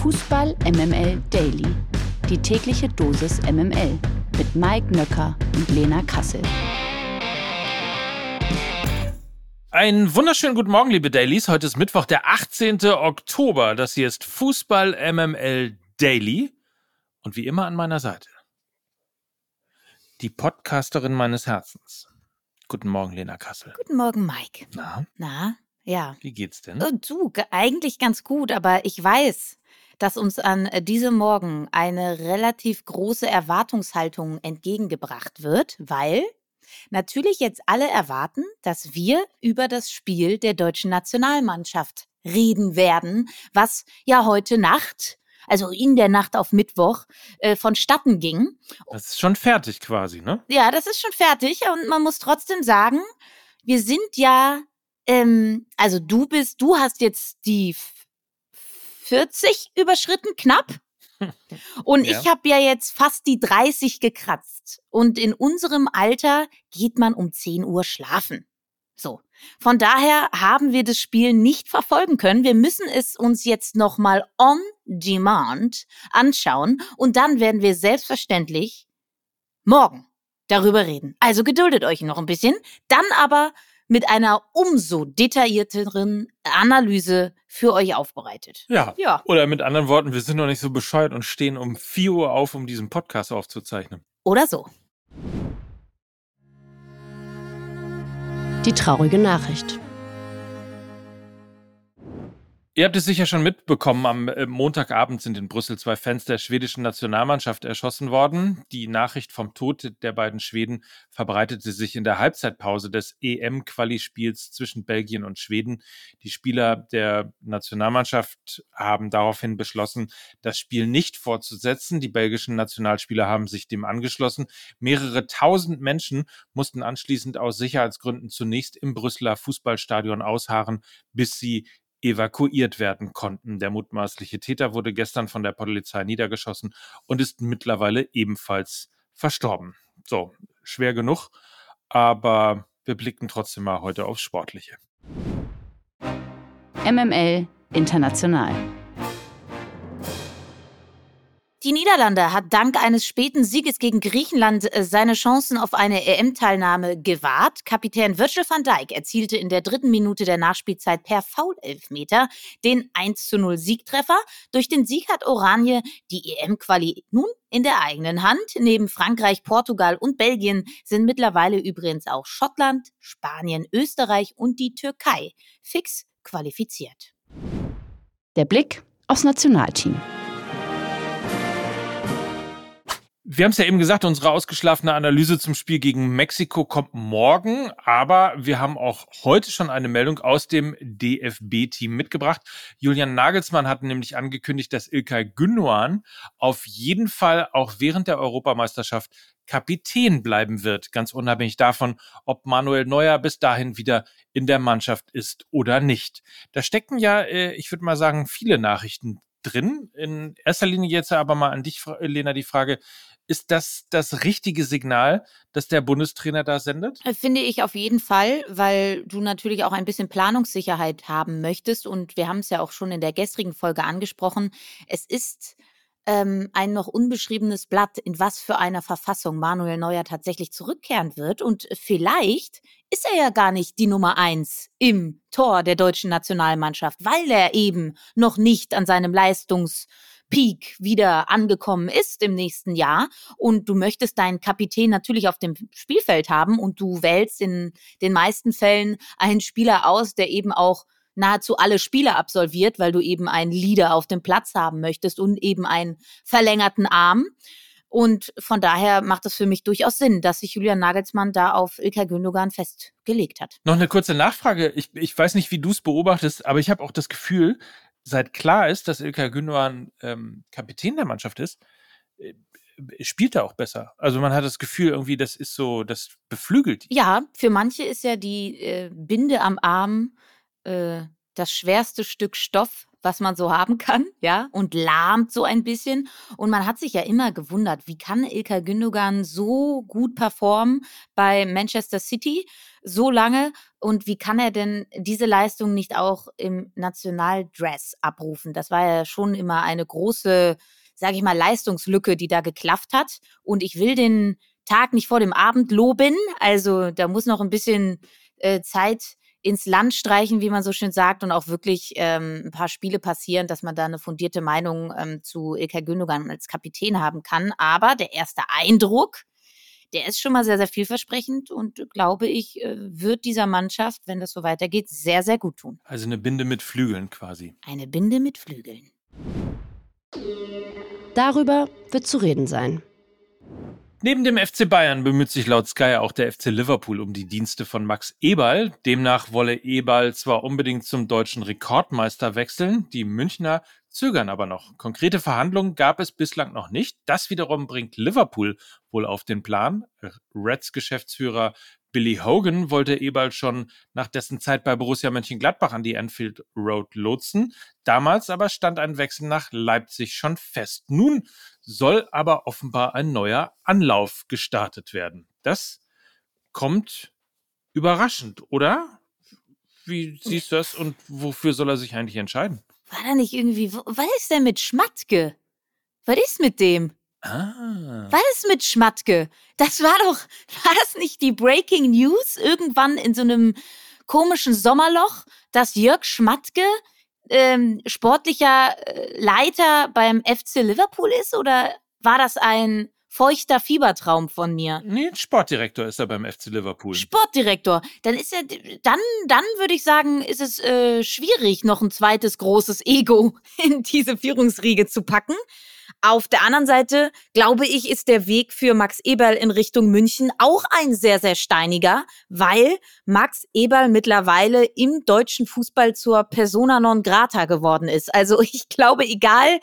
Fußball MML Daily. Die tägliche Dosis MML mit Mike Nöcker und Lena Kassel. Einen wunderschönen guten Morgen, liebe Dailies. Heute ist Mittwoch, der 18. Oktober. Das hier ist Fußball MML Daily. Und wie immer an meiner Seite die Podcasterin meines Herzens. Guten Morgen, Lena Kassel. Guten Morgen, Mike. Na, Na, ja. wie geht's denn? Äh, Du, ge- eigentlich ganz gut, aber ich weiß, dass uns an äh, diesem Morgen eine relativ große Erwartungshaltung entgegengebracht wird, weil natürlich jetzt alle erwarten, dass wir über das Spiel der deutschen Nationalmannschaft reden werden, was ja heute Nacht, also in der Nacht auf Mittwoch, äh, vonstatten ging. Das ist schon fertig quasi, ne? Ja, das ist schon fertig und man muss trotzdem sagen, wir sind ja, ähm, also du bist, du hast jetzt die 40 überschritten, knapp. Und Ja. ich habe ja jetzt fast die 30 gekratzt. Und in unserem Alter geht man um 10 Uhr schlafen. So. Von daher haben wir das Spiel nicht verfolgen können. Wir müssen es uns jetzt nochmal on demand anschauen. Und dann werden wir selbstverständlich morgen darüber reden. Also geduldet euch noch ein bisschen. Dann aber mit einer umso detaillierteren Analyse für euch aufbereitet. Ja. Ja. Oder mit anderen Worten, wir sind noch nicht so bescheuert und stehen um 4 Uhr auf, um diesen Podcast aufzuzeichnen. Oder so. Die traurige Nachricht. Ihr habt es sicher schon mitbekommen, am äh, Montagabend sind in Brüssel zwei Fans der schwedischen Nationalmannschaft erschossen worden. Die Nachricht vom Tod der beiden Schweden verbreitete sich in der Halbzeitpause des EM-Quali-Spiels zwischen Belgien und Schweden. Die Spieler der Nationalmannschaft haben daraufhin beschlossen, das Spiel nicht fortzusetzen. Die belgischen Nationalspieler haben sich dem angeschlossen. Mehrere tausend Menschen mussten anschließend aus Sicherheitsgründen zunächst im Brüsseler Fußballstadion ausharren, bis sie evakuiert werden konnten. Der mutmaßliche Täter wurde gestern von der Polizei niedergeschossen und ist mittlerweile ebenfalls verstorben. So, schwer genug, aber wir blicken trotzdem mal heute aufs Sportliche. MML International. Die Niederlande hat dank eines späten Sieges gegen Griechenland äh, seine Chancen auf eine EM-Teilnahme gewahrt. Kapitän Virgil van Dijk erzielte in der dritten Minute der Nachspielzeit per Foul-Elfmeter den 1 zu 0 Siegtreffer. Durch den Sieg hat Oranje die EM-Quali nun in der eigenen Hand. Neben Frankreich, Portugal und Belgien sind mittlerweile übrigens auch Schottland, Spanien, Österreich und die Türkei fix qualifiziert. Der Blick aufs Nationalteam. Wir haben es ja eben gesagt, unsere ausgeschlafene Analyse zum Spiel gegen Mexiko kommt morgen, aber wir haben auch heute schon eine Meldung aus dem DFB-Team mitgebracht. Julian Nagelsmann hat nämlich angekündigt, dass Ilkay Gündoğan auf jeden Fall auch während der Europameisterschaft Kapitän bleiben wird, ganz unabhängig davon, ob Manuel Neuer bis dahin wieder in der Mannschaft ist oder nicht. Da stecken ja, äh, ich würde mal sagen, viele Nachrichten drin. In erster Linie jetzt aber mal an dich, Lena, die Frage, ist das das richtige Signal, das der Bundestrainer da sendet? Äh, Finde ich auf jeden Fall, weil du natürlich auch ein bisschen Planungssicherheit haben möchtest. Und wir haben es ja auch schon in der gestrigen Folge angesprochen. Es ist ähm, ein noch unbeschriebenes Blatt, in was für einer Verfassung Manuel Neuer tatsächlich zurückkehren wird. Und vielleicht ist er ja gar nicht die Nummer eins im Tor der deutschen Nationalmannschaft, weil er eben noch nicht an seinem Leistungspeak wieder angekommen ist im nächsten Jahr und du möchtest deinen Kapitän natürlich auf dem Spielfeld haben und du wählst in den meisten Fällen einen Spieler aus, der eben auch nahezu alle Spiele absolviert, weil du eben einen Leader auf dem Platz haben möchtest und eben einen verlängerten Arm. Und von daher macht es für mich durchaus Sinn, dass sich Julian Nagelsmann da auf Ilkay Gündogan festgelegt hat. Noch eine kurze Nachfrage. Ich, ich weiß nicht, wie du es beobachtest, aber ich habe auch das Gefühl, seit klar ist, dass Ilkay Gündoğan ähm, Kapitän der Mannschaft ist, äh, spielt er auch besser. Also man hat das Gefühl irgendwie, das ist so, das beflügelt. Ja, für manche ist ja die äh, Binde am Arm äh, das schwerste Stück Stoff, was man so haben kann, ja, und lahmt so ein bisschen. Und man hat sich ja immer gewundert, wie kann Ilkay Gündogan so gut performen bei Manchester City so lange und wie kann er denn diese Leistung nicht auch im Nationaldress abrufen? Das war ja schon immer eine große, sage ich mal, Leistungslücke, die da geklafft hat. Und ich will den Tag nicht vor dem Abend loben. Also da muss noch ein bisschen äh, Zeit ins Land streichen, wie man so schön sagt, und auch wirklich ähm, ein paar Spiele passieren, dass man da eine fundierte Meinung ähm, zu Ilkay Gündogan als Kapitän haben kann. Aber der erste Eindruck, der ist schon mal sehr, sehr vielversprechend und glaube ich, äh, wird dieser Mannschaft, wenn das so weitergeht, sehr, sehr gut tun. Also eine Binde mit Flügeln quasi. Eine Binde mit Flügeln. Darüber wird zu reden sein. Neben dem FC Bayern bemüht sich laut Sky auch der FC Liverpool um die Dienste von Max Eberl. Demnach wolle Eberl zwar unbedingt zum deutschen Rekordmeister wechseln, die Münchner zögern aber noch. Konkrete Verhandlungen gab es bislang noch nicht. Das wiederum bringt Liverpool wohl auf den Plan. Reds Geschäftsführer Billy Hogan wollte Eberl schon nach dessen Zeit bei Borussia Mönchengladbach an die Anfield Road lotsen. Damals aber stand ein Wechsel nach Leipzig schon fest. Nun soll aber offenbar ein neuer Anlauf gestartet werden. Das kommt überraschend, oder? Wie siehst du das und wofür soll er sich eigentlich entscheiden? War da nicht irgendwie, was ist denn mit Schmatke? Was ist mit dem? Ah. Was ist mit Schmatke? Das war doch, war das nicht die Breaking News irgendwann in so einem komischen Sommerloch, dass Jörg Schmatke ähm, sportlicher äh, Leiter beim FC Liverpool ist? Oder war das ein feuchter Fiebertraum von mir? Nee, Sportdirektor ist er beim FC Liverpool. Sportdirektor. Dann ist er, dann, dann würde ich sagen, ist es äh, schwierig, noch ein zweites großes Ego in diese Führungsriege zu packen. Auf der anderen Seite, glaube ich, ist der Weg für Max Eberl in Richtung München auch ein sehr, sehr steiniger, weil Max Eberl mittlerweile im deutschen Fußball zur Persona non grata geworden ist. Also ich glaube, egal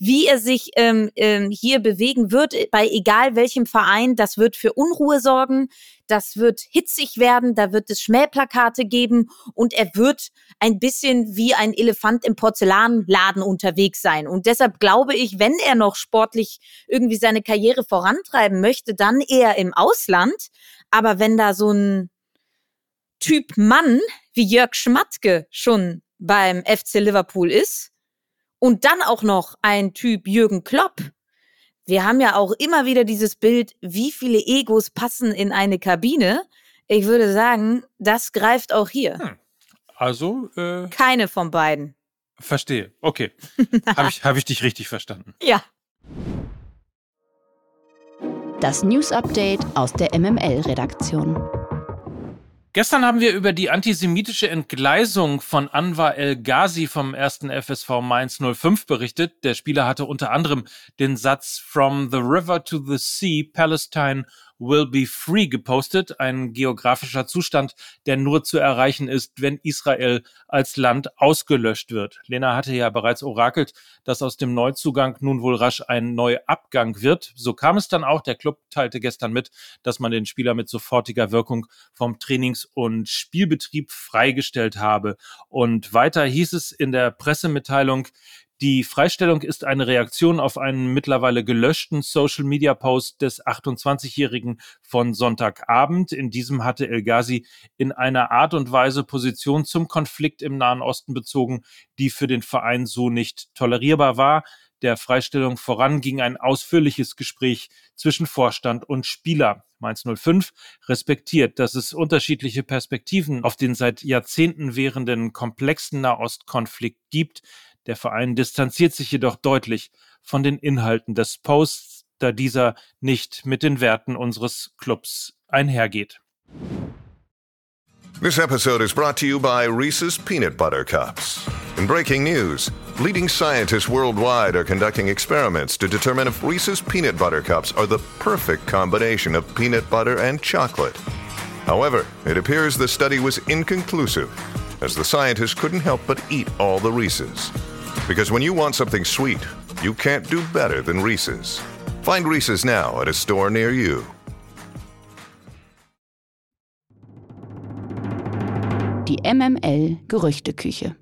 wie er sich ähm, ähm, hier bewegen wird, bei egal welchem Verein, das wird für Unruhe sorgen, das wird hitzig werden, da wird es Schmähplakate geben und er wird ein bisschen wie ein Elefant im Porzellanladen unterwegs sein. Und deshalb glaube ich, wenn er noch sportlich irgendwie seine Karriere vorantreiben möchte, dann eher im Ausland. Aber wenn da so ein Typ Mann wie Jörg Schmatke schon beim FC Liverpool ist, und dann auch noch ein Typ Jürgen Klopp. Wir haben ja auch immer wieder dieses Bild, wie viele Egos passen in eine Kabine. Ich würde sagen, das greift auch hier. Hm. Also. Äh, Keine von beiden. Verstehe. Okay. Habe ich, hab ich dich richtig verstanden? Ja. Das News Update aus der MML-Redaktion. Gestern haben wir über die antisemitische Entgleisung von Anwar El Ghazi vom ersten FSV Mainz 05 berichtet. Der Spieler hatte unter anderem den Satz From the River to the Sea, Palestine will be free gepostet, ein geografischer Zustand, der nur zu erreichen ist, wenn Israel als Land ausgelöscht wird. Lena hatte ja bereits orakelt, dass aus dem Neuzugang nun wohl rasch ein Neuabgang wird. So kam es dann auch. Der Club teilte gestern mit, dass man den Spieler mit sofortiger Wirkung vom Trainings- und Spielbetrieb freigestellt habe. Und weiter hieß es in der Pressemitteilung, die Freistellung ist eine Reaktion auf einen mittlerweile gelöschten Social-Media-Post des 28-Jährigen von Sonntagabend. In diesem hatte El Ghazi in einer Art und Weise Position zum Konflikt im Nahen Osten bezogen, die für den Verein so nicht tolerierbar war. Der Freistellung voran ging ein ausführliches Gespräch zwischen Vorstand und Spieler. Mainz 05 respektiert, dass es unterschiedliche Perspektiven auf den seit Jahrzehnten währenden komplexen Nahostkonflikt gibt. Der Verein distanziert sich jedoch deutlich von den Inhalten des Posts, da dieser nicht mit den Werten unseres Clubs einhergeht. This episode is brought to you by Reese's Peanut Butter Cups. In breaking news, leading scientists worldwide are conducting experiments to determine if Reese's Peanut Butter Cups are the perfect combination of peanut butter and chocolate. However, it appears the study was inconclusive, as the scientists couldn't help but eat all the Reese's. Because when you want something sweet, you can't do better than Reese's. Find Reese's now at a store near you. Die MML Gerüchteküche.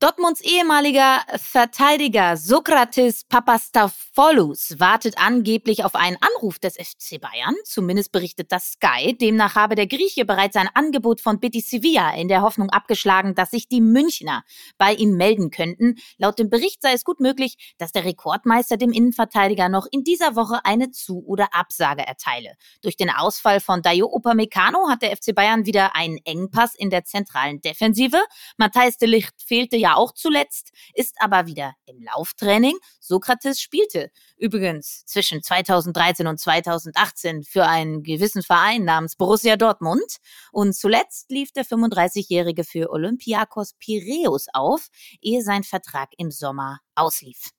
Dortmunds ehemaliger Verteidiger Sokrates Papastaphoulos wartet angeblich auf einen Anruf des FC Bayern. Zumindest berichtet das Sky. Demnach habe der Grieche bereits ein Angebot von Betis Sevilla in der Hoffnung abgeschlagen, dass sich die Münchner bei ihm melden könnten. Laut dem Bericht sei es gut möglich, dass der Rekordmeister dem Innenverteidiger noch in dieser Woche eine Zu- oder Absage erteile. Durch den Ausfall von Dayo Upamecano hat der FC Bayern wieder einen Engpass in der zentralen Defensive. Matthijs de Licht fehlte ja auch zuletzt, ist aber wieder im Lauftraining. Sokrates spielte übrigens zwischen 2013 und 2018 für einen gewissen Verein namens Borussia Dortmund. Und zuletzt lief der 35-Jährige für Olympiakos Piräus auf, ehe sein Vertrag im Sommer auslief.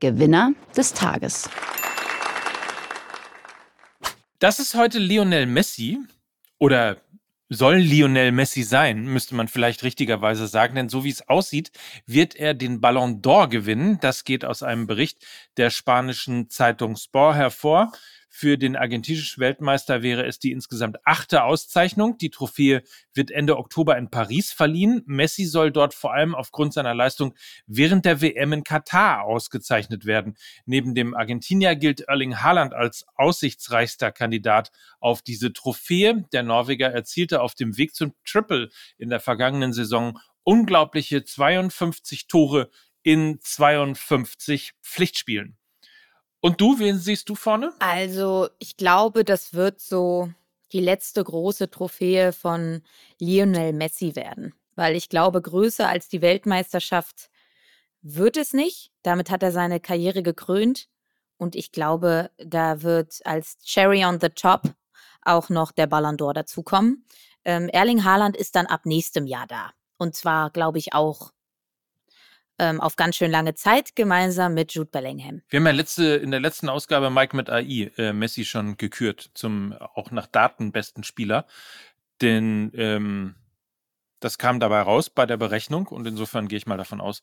Gewinner des Tages. Das ist heute Lionel Messi oder soll Lionel Messi sein, müsste man vielleicht richtigerweise sagen, denn so wie es aussieht, wird er den Ballon d'Or gewinnen. Das geht aus einem Bericht der spanischen Zeitung Sport hervor. Für den argentinischen Weltmeister wäre es die insgesamt achte Auszeichnung. Die Trophäe wird Ende Oktober in Paris verliehen. Messi soll dort vor allem aufgrund seiner Leistung während der WM in Katar ausgezeichnet werden. Neben dem Argentinier gilt Erling Haaland als aussichtsreichster Kandidat auf diese Trophäe. Der Norweger erzielte auf dem Weg zum Triple in der vergangenen Saison unglaubliche 52 Tore in 52 Pflichtspielen. Und du, wen siehst du vorne? Also, ich glaube, das wird so die letzte große Trophäe von Lionel Messi werden. Weil ich glaube, größer als die Weltmeisterschaft wird es nicht. Damit hat er seine Karriere gekrönt. Und ich glaube, da wird als Cherry on the Top auch noch der Ballon d'Or dazukommen. Ähm, Erling Haaland ist dann ab nächstem Jahr da. Und zwar, glaube ich, auch ähm, auf ganz schön lange Zeit gemeinsam mit Jude Bellingham. Wir haben ja letzte, in der letzten Ausgabe Mike mit AI äh, Messi schon gekürt zum auch nach Daten besten Spieler. Denn ähm, das kam dabei raus bei der Berechnung und insofern gehe ich mal davon aus,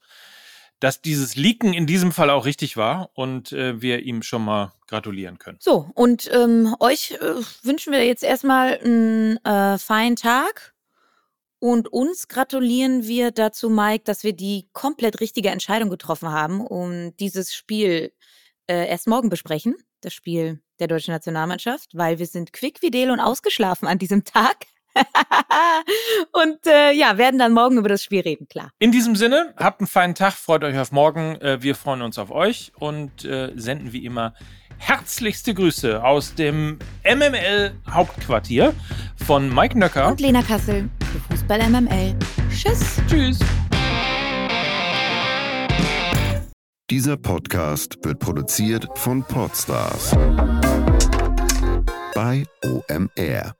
dass dieses Leaken in diesem Fall auch richtig war und äh, wir ihm schon mal gratulieren können. So, und ähm, euch äh, wünschen wir jetzt erstmal einen äh, feinen Tag und uns gratulieren wir dazu, Mike, dass wir die komplett richtige Entscheidung getroffen haben, um dieses Spiel äh, erst morgen besprechen, das Spiel der deutschen Nationalmannschaft, weil wir sind quickfidel und ausgeschlafen an diesem Tag. und äh, ja, werden dann morgen über das Spiel reden, klar. In diesem Sinne, habt einen feinen Tag, freut euch auf morgen. Äh, wir freuen uns auf euch und äh, senden wie immer herzlichste Grüße aus dem MML Hauptquartier von Mike Nöcker und Lena Kassel Fußball MML. Tschüss. Tschüss. Dieser Podcast wird produziert von Podstars bei OMR.